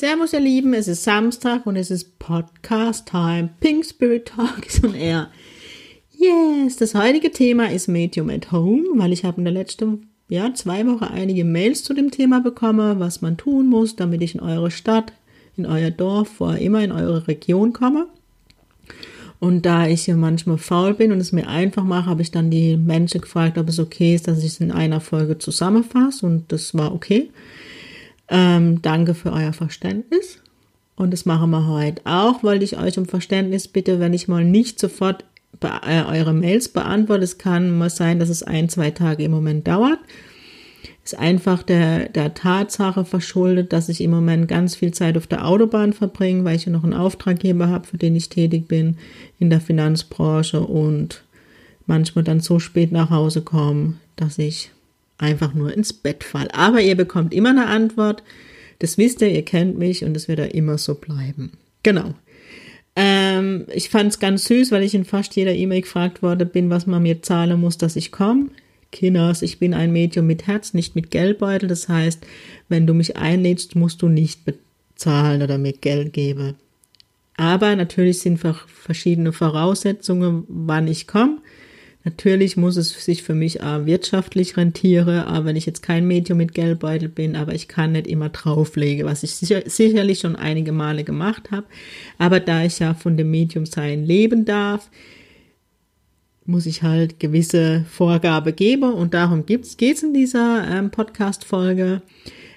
Servus ihr Lieben, es ist Samstag und es ist Podcast Time. Pink Spirit Talk ist on air. Yes, das heutige Thema ist Medium at Home, weil ich habe in der letzten ja, zwei Wochen einige Mails zu dem Thema bekommen, was man tun muss, damit ich in eure Stadt, in euer Dorf, wo immer in eure Region komme. Und da ich hier manchmal faul bin und es mir einfach mache, habe ich dann die Menschen gefragt, ob es okay ist, dass ich es in einer Folge zusammenfasse und das war okay. Ähm, danke für euer Verständnis. Und das machen wir heute auch. Wollte ich euch um Verständnis bitte, wenn ich mal nicht sofort äh, eure Mails beantworte. Es kann mal sein, dass es ein, zwei Tage im Moment dauert. Ist einfach der, der Tatsache verschuldet, dass ich im Moment ganz viel Zeit auf der Autobahn verbringe, weil ich ja noch einen Auftraggeber habe, für den ich tätig bin in der Finanzbranche und manchmal dann so spät nach Hause komme, dass ich einfach nur ins Bett fall. Aber ihr bekommt immer eine Antwort. Das wisst ihr, ihr kennt mich und es wird da immer so bleiben. Genau. Ähm, ich fand es ganz süß, weil ich in fast jeder E-Mail gefragt worden bin, was man mir zahlen muss, dass ich komme. Kinders, ich bin ein Medium mit Herz, nicht mit Geldbeutel. Das heißt, wenn du mich einlädst, musst du nicht bezahlen oder mir Geld geben. Aber natürlich sind verschiedene Voraussetzungen, wann ich komme. Natürlich muss es sich für mich auch wirtschaftlich rentieren, aber wenn ich jetzt kein Medium mit Geldbeutel bin, aber ich kann nicht immer drauflegen, was ich sicher, sicherlich schon einige Male gemacht habe. Aber da ich ja von dem Medium sein leben darf, muss ich halt gewisse Vorgabe geben und darum geht es in dieser ähm, Podcast-Folge.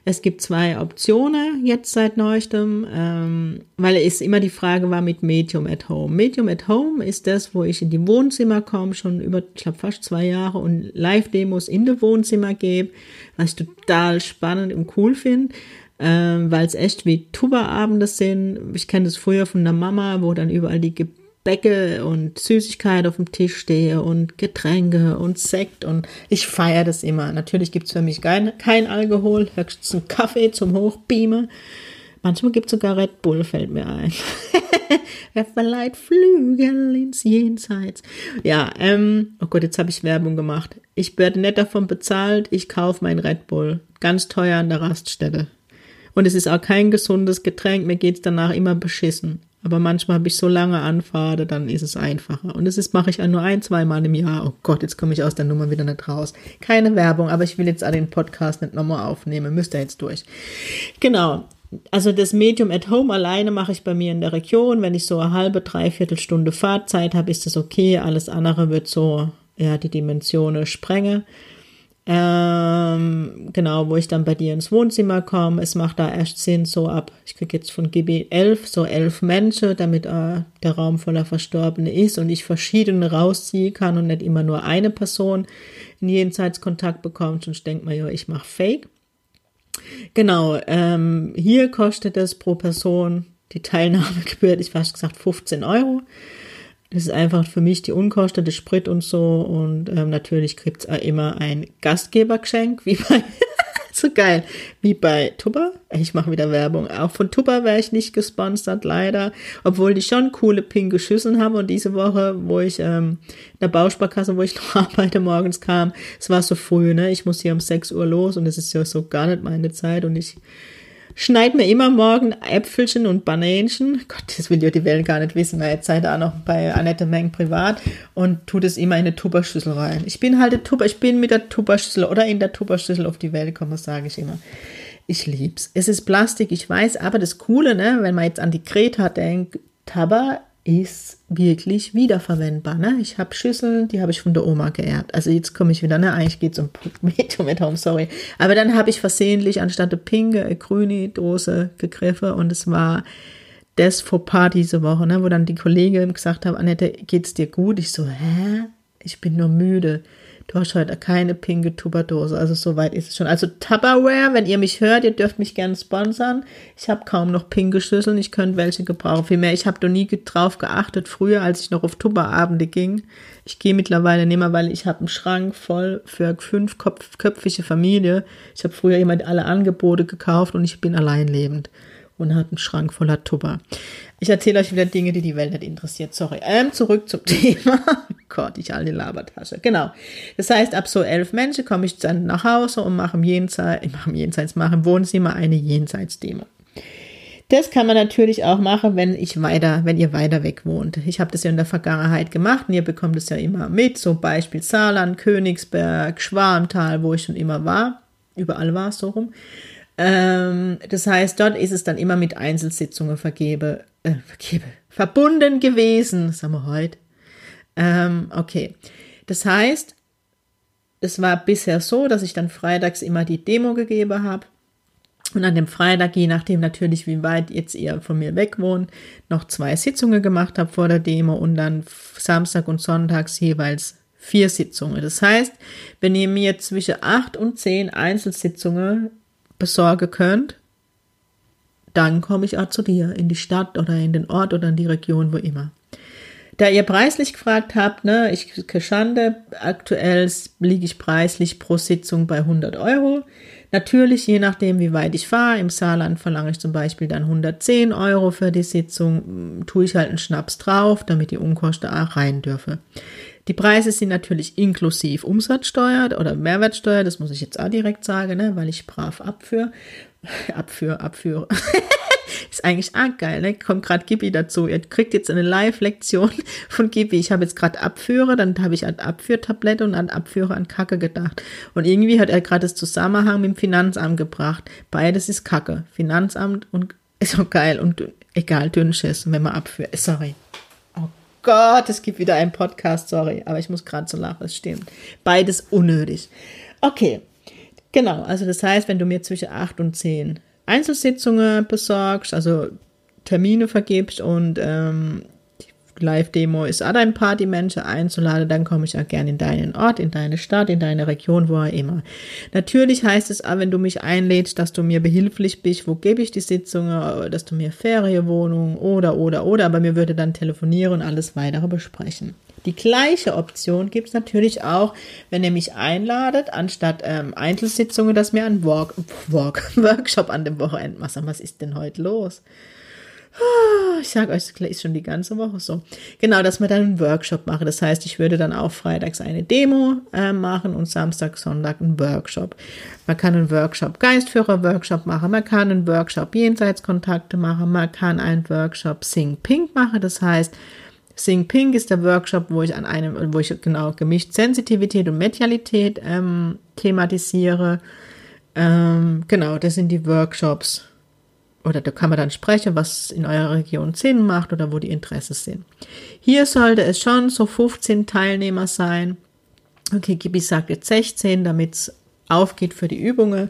Es gibt zwei Optionen jetzt seit neuestem, ähm, weil es immer die Frage war mit Medium at Home. Medium at Home ist das, wo ich in die Wohnzimmer komme, schon über, ich glaube, fast zwei Jahre und Live-Demos in die Wohnzimmer gebe, was ich total spannend und cool finde. Ähm, weil es echt wie Tuba-Abende sind. Ich kenne das früher von der Mama, wo dann überall die Bäcke und Süßigkeit auf dem Tisch stehe und Getränke und Sekt und ich feiere das immer. Natürlich gibt's für mich kein, kein Alkohol, höchstens einen Kaffee zum Hochbeamen. Manchmal gibt's sogar Red Bull, fällt mir ein. Wer verleiht Flügel ins Jenseits? Ja, ähm, oh Gott, jetzt habe ich Werbung gemacht. Ich werde nicht davon bezahlt, ich kaufe mein Red Bull. Ganz teuer an der Raststätte. Und es ist auch kein gesundes Getränk, mir geht's danach immer beschissen. Aber manchmal habe ich so lange Anfahrt, dann ist es einfacher. Und das ist, mache ich nur ein, zwei Mal im Jahr. Oh Gott, jetzt komme ich aus der Nummer wieder nicht raus. Keine Werbung, aber ich will jetzt den Podcast nicht nochmal aufnehmen. Müsst ihr jetzt durch. Genau. Also das Medium at Home alleine mache ich bei mir in der Region. Wenn ich so eine halbe, dreiviertel Stunde Fahrzeit habe, ist das okay. Alles andere wird so, ja, die Dimensionen sprengen. Ähm, genau, wo ich dann bei dir ins Wohnzimmer komme. Es macht da erst Sinn, so ab, ich kriege jetzt von GB elf, so elf Menschen, damit äh, der Raum voller Verstorbene ist und ich verschiedene rausziehen kann und nicht immer nur eine Person in Jenseitskontakt bekommt. Sonst denkt man ja, ich mache Fake. Genau, ähm, hier kostet es pro Person die Teilnahmegebühr, ich fast gesagt 15 Euro. Das ist einfach für mich die Unkosten, Sprit und so. Und ähm, natürlich gibt's auch immer ein Gastgebergeschenk, wie bei, so geil, wie bei Tupper. Ich mache wieder Werbung. Auch von Tupper wäre ich nicht gesponsert, leider. Obwohl die schon coole pinke Schüsseln haben. Und diese Woche, wo ich ähm, in der Bausparkasse, wo ich noch arbeite, morgens kam, es war so früh, ne? Ich muss hier um 6 Uhr los und es ist ja so gar nicht meine Zeit. Und ich schneid mir immer morgen Äpfelchen und Bananchen. Gott, das will ja die Welt gar nicht wissen, weil jetzt seid ihr auch noch bei Annette Meng privat und tut es immer in eine Tupperschüssel rein. Ich bin halt der Tupper, ich bin mit der Tupperschüssel oder in der Tupperschüssel auf die Welt gekommen, sage ich immer. Ich lieb's. Es ist Plastik, ich weiß, aber das Coole, ne, wenn man jetzt an die Greta denkt, Tabak ist wirklich wiederverwendbar. Ne? Ich habe Schüsseln, die habe ich von der Oma geerbt. Also jetzt komme ich wieder, ne? eigentlich geht es um Medium at Home, sorry. Aber dann habe ich versehentlich anstatt der pinke eine grüne Dose gegriffen und es war das Fauxpas diese Woche, ne? wo dann die Kollegin gesagt hat, Annette, geht's dir gut? Ich so, hä? Ich bin nur müde. Du hast heute keine pinke Tupperdose, also soweit ist es schon. Also Tupperware, wenn ihr mich hört, ihr dürft mich gerne sponsern. Ich habe kaum noch pinke Schüsseln, ich könnte welche gebrauchen. Vielmehr, ich habe noch nie drauf geachtet, früher, als ich noch auf Tupperabende ging. Ich gehe mittlerweile nicht mehr, weil ich habe einen Schrank voll für fünfköpfige Familie. Ich habe früher immer alle Angebote gekauft und ich bin allein lebend und hat einen Schrank voller Tupper. Ich erzähle euch wieder Dinge, die die Welt nicht interessiert. Sorry. Ähm, zurück zum Thema. Gott, ich alte Labertasche. Genau. Das heißt, ab so elf Menschen komme ich dann nach Hause und mache im Jenseits, ich mache im Jenseits, mache im Wohnzimmer eine Jenseitsdemo. Das kann man natürlich auch machen, wenn ich weiter, wenn ihr weiter weg wohnt. Ich habe das ja in der Vergangenheit gemacht und ihr bekommt es ja immer mit. So Beispiel Saarland, Königsberg, Schwarmtal, wo ich schon immer war. Überall war es so rum. Ähm, das heißt, dort ist es dann immer mit Einzelsitzungen vergebe, äh, vergebe, verbunden gewesen, sagen wir heute. Ähm, okay. Das heißt, es war bisher so, dass ich dann freitags immer die Demo gegeben habe. Und an dem Freitag, je nachdem natürlich, wie weit jetzt ihr von mir weg wohnt, noch zwei Sitzungen gemacht habe vor der Demo und dann Samstag und Sonntags jeweils vier Sitzungen. Das heißt, wenn ihr mir zwischen acht und zehn Einzelsitzungen besorgen könnt, dann komme ich auch zu dir in die Stadt oder in den Ort oder in die Region, wo immer. Da ihr preislich gefragt habt, ne, ich Schande, aktuell liege ich preislich pro Sitzung bei 100 Euro. Natürlich, je nachdem, wie weit ich fahre, im Saarland verlange ich zum Beispiel dann 110 Euro für die Sitzung, tue ich halt einen Schnaps drauf, damit die Unkosten auch rein dürfe. Die Preise sind natürlich inklusiv Umsatzsteuer oder Mehrwertsteuer, das muss ich jetzt auch direkt sagen, ne, weil ich brav abführe. abführe, abführe. Ist eigentlich arg geil, ne? Kommt gerade Gibi dazu. Ihr kriegt jetzt eine Live-Lektion von Gibi. Ich habe jetzt gerade Abführe, dann habe ich an Abführtablette und an Abführe an Kacke gedacht. Und irgendwie hat er gerade das Zusammenhang mit dem Finanzamt gebracht. Beides ist Kacke. Finanzamt und ist auch geil und egal, Dünnschiss, wenn man abführt. Sorry. Gott, es gibt wieder einen Podcast, sorry, aber ich muss gerade so lachen, es stimmt. Beides unnötig. Okay, genau, also das heißt, wenn du mir zwischen acht und zehn Einzelsitzungen besorgst, also Termine vergibst und ähm, Live-Demo ist auch ein Partymenschen einzuladen, dann komme ich auch gerne in deinen Ort, in deine Stadt, in deine Region, wo auch immer. Natürlich heißt es auch, wenn du mich einlädst, dass du mir behilflich bist, wo gebe ich die Sitzungen, dass du mir Ferienwohnung oder, oder, oder, aber mir würde dann telefonieren und alles weitere besprechen. Die gleiche Option gibt es natürlich auch, wenn ihr mich einladet, anstatt ähm, Einzelsitzungen, dass mir ein Walk, Walk, Workshop an dem Wochenende macht. Was ist denn heute los? Ich sage euch, das ist schon die ganze Woche so. Genau, dass wir dann einen Workshop machen. Das heißt, ich würde dann auch freitags eine Demo äh, machen und Samstag, Sonntag einen Workshop. Man kann einen Workshop Geistführer-Workshop machen, man kann einen Workshop Jenseitskontakte machen, man kann einen Workshop Sing Pink machen. Das heißt, Sing Pink ist der Workshop, wo ich an einem, wo ich genau gemischt Sensitivität und Medialität ähm, thematisiere. Ähm, genau, das sind die Workshops oder da kann man dann sprechen, was in eurer Region Sinn macht oder wo die Interessen sind. Hier sollte es schon so 15 Teilnehmer sein. Okay, Gibi sagt jetzt 16, damit es aufgeht für die Übungen.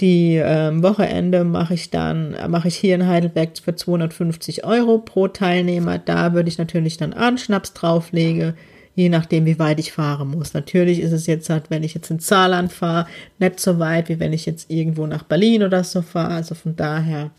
Die ähm, Wochenende mache ich dann, mache ich hier in Heidelberg für 250 Euro pro Teilnehmer. Da würde ich natürlich dann Anschnaps drauflegen je nachdem, wie weit ich fahren muss. Natürlich ist es jetzt halt, wenn ich jetzt in Saarland fahre, nicht so weit, wie wenn ich jetzt irgendwo nach Berlin oder so fahre. Also von daher,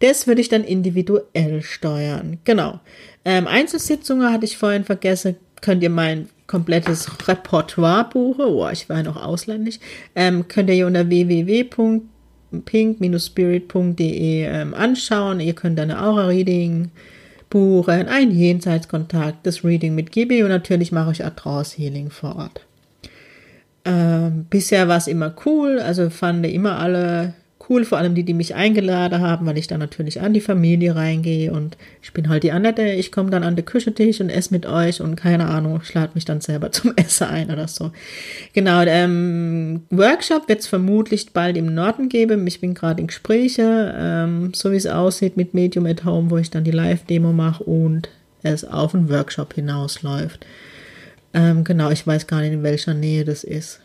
das würde ich dann individuell steuern. Genau. Ähm, Einzelsitzungen hatte ich vorhin vergessen. Könnt ihr mein komplettes Repertoire buchen. Oh, ich war noch ausländisch. Ähm, könnt ihr hier unter www.pink-spirit.de ähm, anschauen. Ihr könnt dann eine Aura-Reading buchen, ein Jenseitskontakt, das Reading mit Gibi und natürlich mache ich Artrance Healing vor Ort. Ähm, bisher war es immer cool, also fanden immer alle cool, vor allem die, die mich eingeladen haben, weil ich dann natürlich an die Familie reingehe und ich bin halt die Annette, ich komme dann an den Küchentisch und esse mit euch und keine Ahnung, ich lade mich dann selber zum Essen ein oder so. Genau, ähm, Workshop wird es vermutlich bald im Norden geben. Ich bin gerade in Gespräche, ähm, so wie es aussieht mit Medium at Home, wo ich dann die Live-Demo mache und es auf einen Workshop hinausläuft. Ähm, genau, ich weiß gar nicht, in welcher Nähe das ist.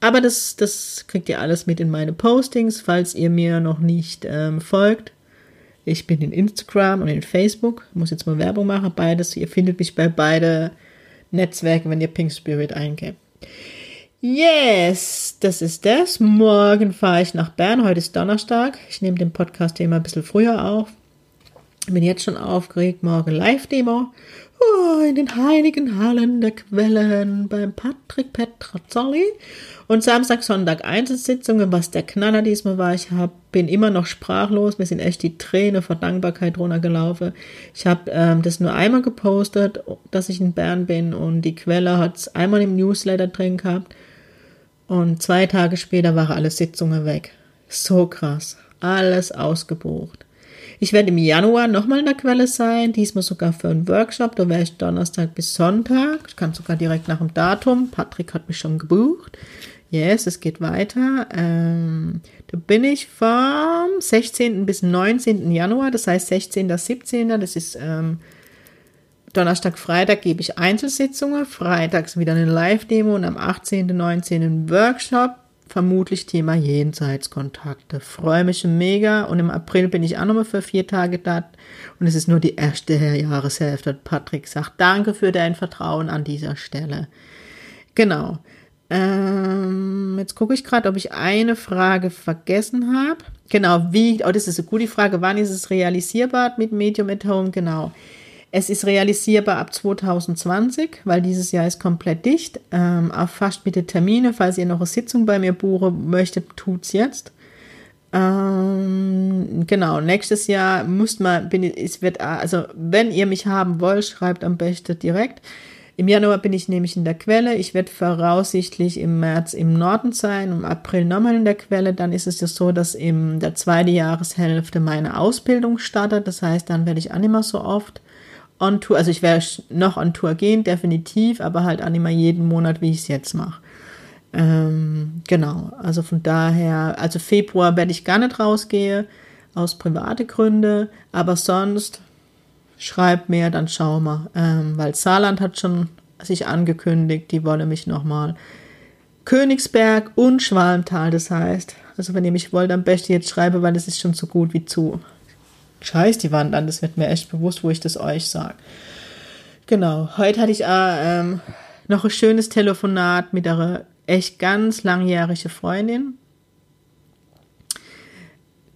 Aber das, das kriegt ihr alles mit in meine Postings, falls ihr mir noch nicht ähm, folgt. Ich bin in Instagram und in Facebook. Muss jetzt mal Werbung machen, beides. Ihr findet mich bei beide Netzwerken, wenn ihr Pink Spirit eingebt. Yes, das ist das. Morgen fahre ich nach Bern. Heute ist Donnerstag. Ich nehme den Podcast immer ein bisschen früher auf. Bin jetzt schon aufgeregt. Morgen Live-Demo. Oh, in den heiligen Hallen der Quellen beim Patrick Petrazzoli. Und Samstag, Sonntag Einzelsitzungen, was der Knaller diesmal war. Ich hab, bin immer noch sprachlos. Mir sind echt die Tränen vor Dankbarkeit runtergelaufen. Ich habe ähm, das nur einmal gepostet, dass ich in Bern bin und die Quelle hat es einmal im Newsletter drin gehabt. Und zwei Tage später waren alle Sitzungen weg. So krass. Alles ausgebucht. Ich werde im Januar nochmal in der Quelle sein, diesmal sogar für einen Workshop. Da wäre ich Donnerstag bis Sonntag. Ich kann sogar direkt nach dem Datum. Patrick hat mich schon gebucht. Yes, es geht weiter. Ähm, da bin ich vom 16. bis 19. Januar, das heißt 16. 17. Das ist ähm, Donnerstag, Freitag gebe ich Einzelsitzungen, freitags wieder eine Live-Demo und am 18. 19. einen Workshop vermutlich Thema Jenseitskontakte. Freue mich mega und im April bin ich auch nochmal für vier Tage da und es ist nur die erste Jahreshälfte. Patrick sagt Danke für dein Vertrauen an dieser Stelle. Genau. Ähm, jetzt gucke ich gerade, ob ich eine Frage vergessen habe. Genau, wie, oh, das ist eine gute Frage. Wann ist es realisierbar mit Medium at Home? Genau. Es ist realisierbar ab 2020, weil dieses Jahr ist komplett dicht. Ähm, erfasst bitte Termine, falls ihr noch eine Sitzung bei mir buchen möchtet, tut's jetzt. Ähm, genau, nächstes Jahr muss man, bin, es wird, also wenn ihr mich haben wollt, schreibt am besten direkt. Im Januar bin ich nämlich in der Quelle. Ich werde voraussichtlich im März im Norden sein, im April nochmal in der Quelle. Dann ist es ja so, dass in der zweiten Jahreshälfte meine Ausbildung startet. Das heißt, dann werde ich auch nicht mehr so oft on Tour, also ich werde noch on Tour gehen, definitiv, aber halt auch nicht mehr jeden Monat, wie ich es jetzt mache. Ähm, genau, also von daher, also Februar werde ich gar nicht rausgehen, aus private Gründe, aber sonst schreibt mir, dann schauen wir, ähm, weil Saarland hat schon sich angekündigt, die wolle mich nochmal. Königsberg und Schwalmtal, das heißt, also wenn ihr mich wollt, am besten jetzt schreibe, weil es ist schon so gut wie zu scheiß die Wand an, das wird mir echt bewusst, wo ich das euch sage. Genau, heute hatte ich äh, ähm, noch ein schönes Telefonat mit einer echt ganz langjährigen Freundin.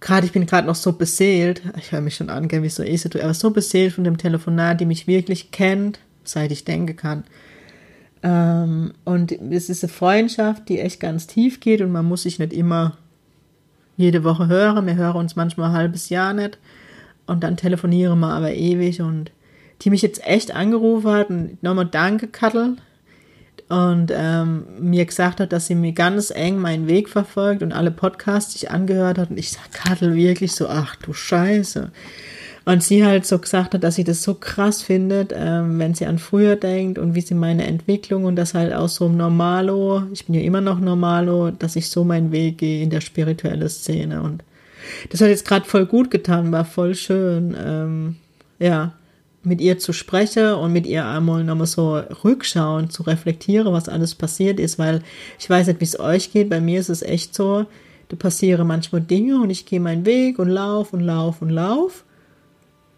Gerade, ich bin gerade noch so beseelt, ich höre mich schon an, wie so ist, aber so beseelt von dem Telefonat, die mich wirklich kennt, seit ich denken kann. Ähm, und es ist eine Freundschaft, die echt ganz tief geht und man muss sich nicht immer jede Woche hören. Wir hören uns manchmal ein halbes Jahr nicht und dann telefonieren wir aber ewig und die mich jetzt echt angerufen hat und nochmal danke, Kattel. Und ähm, mir gesagt hat, dass sie mir ganz eng meinen Weg verfolgt und alle Podcasts, die ich angehört hat. Und ich sag, Kattel, wirklich so, ach du Scheiße. Und sie halt so gesagt hat, dass sie das so krass findet, ähm, wenn sie an früher denkt und wie sie meine Entwicklung und das halt auch so im Normalo, ich bin ja immer noch Normalo, dass ich so meinen Weg gehe in der spirituellen Szene. Und das hat jetzt gerade voll gut getan, war voll schön, ähm, ja, mit ihr zu sprechen und mit ihr einmal nochmal so rückschauen, zu reflektieren, was alles passiert ist, weil ich weiß nicht, wie es euch geht. Bei mir ist es echt so, da passieren manchmal Dinge und ich gehe meinen Weg und lauf und lauf und lauf.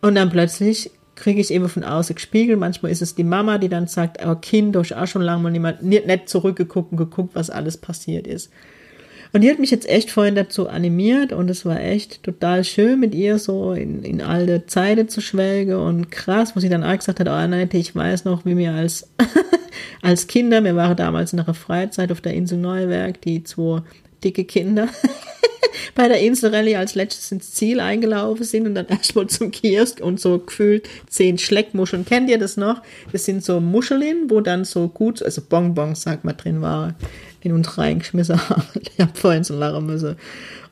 Und dann plötzlich kriege ich eben von außen gespiegelt. Manchmal ist es die Mama, die dann sagt, aber Kind, du hast auch schon lange mal nicht, nicht zurückgeguckt und geguckt, was alles passiert ist. Und die hat mich jetzt echt vorhin dazu animiert und es war echt total schön mit ihr so in, in alte Zeiten zu schwelgen und krass, wo sie dann auch gesagt hat, oh Annette, ich weiß noch, wie wir als, als Kinder, wir waren damals in einer Freizeit auf der Insel Neuwerk, die zwei dicke Kinder bei der Inselrallye als letztes ins Ziel eingelaufen sind und dann erstmal zum Kiosk und so gefühlt zehn Schleckmuscheln. Kennt ihr das noch? Das sind so Muscheln, wo dann so gut, also Bonbons, sagt man, drin war in uns reingeschmissen haben. Ich habe vorhin so lachen müssen.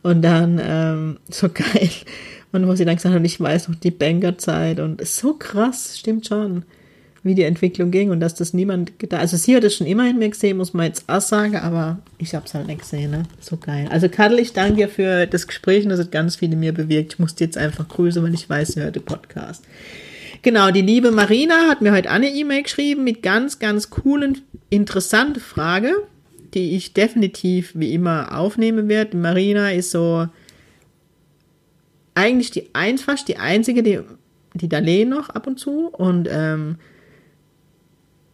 Und dann, ähm, so geil. Und wo sie dann gesagt haben, ich weiß noch die Bankerzeit und so krass, stimmt schon, wie die Entwicklung ging und dass das niemand gedacht, also sie hat es schon immer in mir gesehen, muss man jetzt auch sagen, aber ich habe es halt nicht gesehen, ne? So geil. Also Kadel, ich danke dir für das Gespräch und das hat ganz viel in mir bewirkt. Ich musste jetzt einfach grüßen, weil ich weiß, sie hört den Podcast. Genau, die liebe Marina hat mir heute eine E-Mail geschrieben mit ganz, ganz coolen, interessante Frage die ich definitiv wie immer aufnehmen werde. Marina ist so eigentlich die einfachste, die einzige, die, die Darlene noch ab und zu. Und ähm,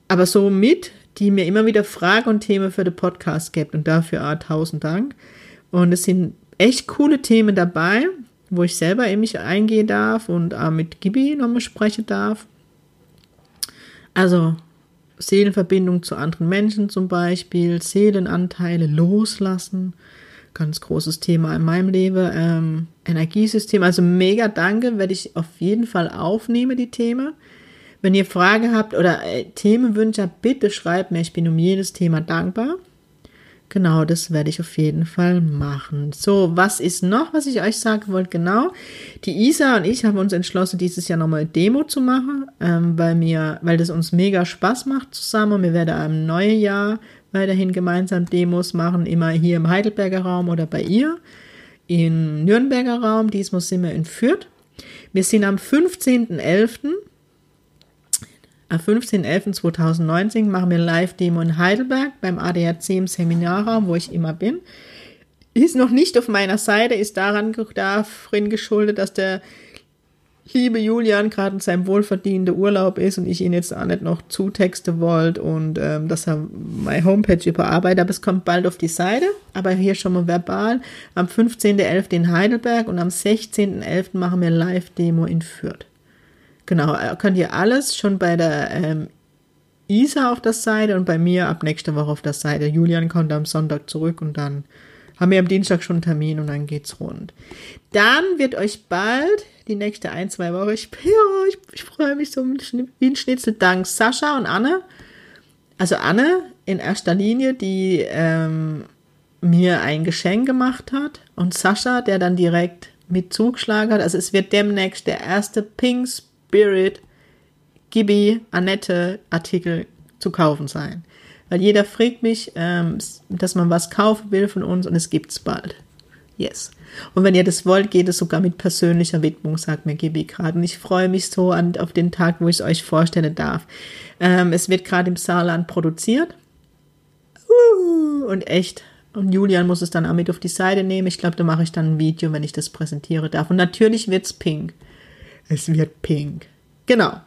aber so mit die mir immer wieder Fragen und Themen für den Podcast gibt und dafür auch tausend Dank. Und es sind echt coole Themen dabei, wo ich selber in mich eingehen darf und auch mit Gibi nochmal sprechen darf. Also Seelenverbindung zu anderen Menschen zum Beispiel, Seelenanteile loslassen, ganz großes Thema in meinem Leben. Ähm, Energiesystem, also mega danke, werde ich auf jeden Fall aufnehmen, die Themen. Wenn ihr Fragen habt oder äh, Themenwünsche habt, bitte schreibt mir, ich bin um jedes Thema dankbar. Genau, das werde ich auf jeden Fall machen. So, was ist noch, was ich euch sagen wollte? Genau, die Isa und ich haben uns entschlossen, dieses Jahr nochmal eine Demo zu machen, ähm, weil mir, weil das uns mega Spaß macht zusammen. Wir werden im neuen Jahr weiterhin gemeinsam Demos machen, immer hier im Heidelberger Raum oder bei ihr. Im Nürnberger Raum, diesmal sind wir in Fürth. Wir sind am 15.11. Am 15.11.2019 machen wir Live-Demo in Heidelberg beim ADAC im Seminarraum, wo ich immer bin. Ist noch nicht auf meiner Seite, ist daran darin geschuldet, dass der liebe Julian gerade in seinem wohlverdienten Urlaub ist und ich ihn jetzt auch nicht noch zutexte wollte und ähm, dass er meine Homepage überarbeitet, aber es kommt bald auf die Seite, aber hier schon mal verbal. Am 15.11. in Heidelberg und am 16.11. machen wir Live-Demo in Fürth. Genau, äh, könnt ihr alles schon bei der ähm, Isa auf der Seite und bei mir ab nächster Woche auf der Seite. Julian kommt am Sonntag zurück und dann haben wir am Dienstag schon einen Termin und dann geht's rund. Dann wird euch bald die nächste ein, zwei Wochen, ich, ja, ich, ich freue mich so wie ein Schnitzel, dank Sascha und Anne. Also Anne in erster Linie, die ähm, mir ein Geschenk gemacht hat und Sascha, der dann direkt mit zugeschlagen hat. Also es wird demnächst der erste Pink Spirit, Gibi, Annette Artikel zu kaufen sein. Weil jeder fragt mich, ähm, dass man was kaufen will von uns und es gibt's bald. Yes. Und wenn ihr das wollt, geht es sogar mit persönlicher Widmung, sagt mir Gibi gerade. Und ich freue mich so an, auf den Tag, wo ich es euch vorstellen darf. Ähm, es wird gerade im Saarland produziert. Uh, und echt. Und Julian muss es dann auch mit auf die Seite nehmen. Ich glaube, da mache ich dann ein Video, wenn ich das präsentiere darf. Und natürlich wird's pink. Es wird pink. Genau.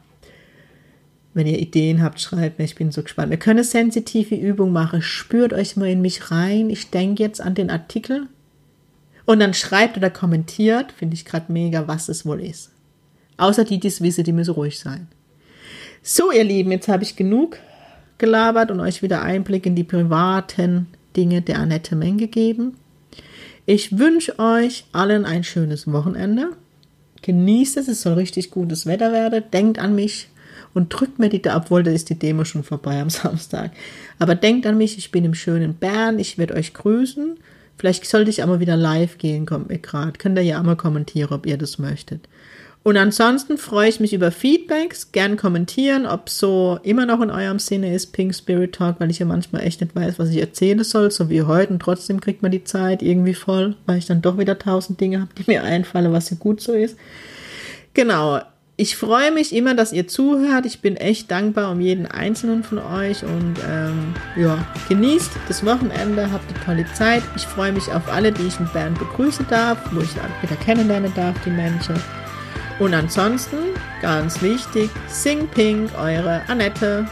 Wenn ihr Ideen habt, schreibt mir, ich bin so gespannt. Wir können eine sensitive Übung machen. Spürt euch mal in mich rein. Ich denke jetzt an den Artikel. Und dann schreibt oder kommentiert, finde ich gerade mega, was es wohl ist. Außer die, die es wissen, die müssen ruhig sein. So, ihr Lieben, jetzt habe ich genug gelabert und euch wieder Einblick in die privaten Dinge der Annette Meng gegeben. Ich wünsche euch allen ein schönes Wochenende. Genießt es, es soll richtig gutes Wetter werden. Denkt an mich und drückt mir die, obwohl da ist die Demo schon vorbei am Samstag. Aber denkt an mich, ich bin im schönen Bern, ich werde euch grüßen. Vielleicht sollte ich aber wieder live gehen, kommt mir gerade. Könnt ihr ja auch mal kommentieren, ob ihr das möchtet. Und ansonsten freue ich mich über Feedbacks, gern kommentieren, ob so immer noch in eurem Sinne ist Pink Spirit Talk, weil ich ja manchmal echt nicht weiß, was ich erzählen soll, so wie heute. Und trotzdem kriegt man die Zeit irgendwie voll, weil ich dann doch wieder tausend Dinge habe, die mir einfallen, was ja gut so ist. Genau. Ich freue mich immer, dass ihr zuhört. Ich bin echt dankbar um jeden einzelnen von euch und ähm, ja, genießt das Wochenende, habt eine tolle Zeit. Ich freue mich auf alle, die ich in Bern begrüßen darf, wo ich wieder kennenlernen darf, die Menschen. Und ansonsten, ganz wichtig, Sing Pink, eure Annette.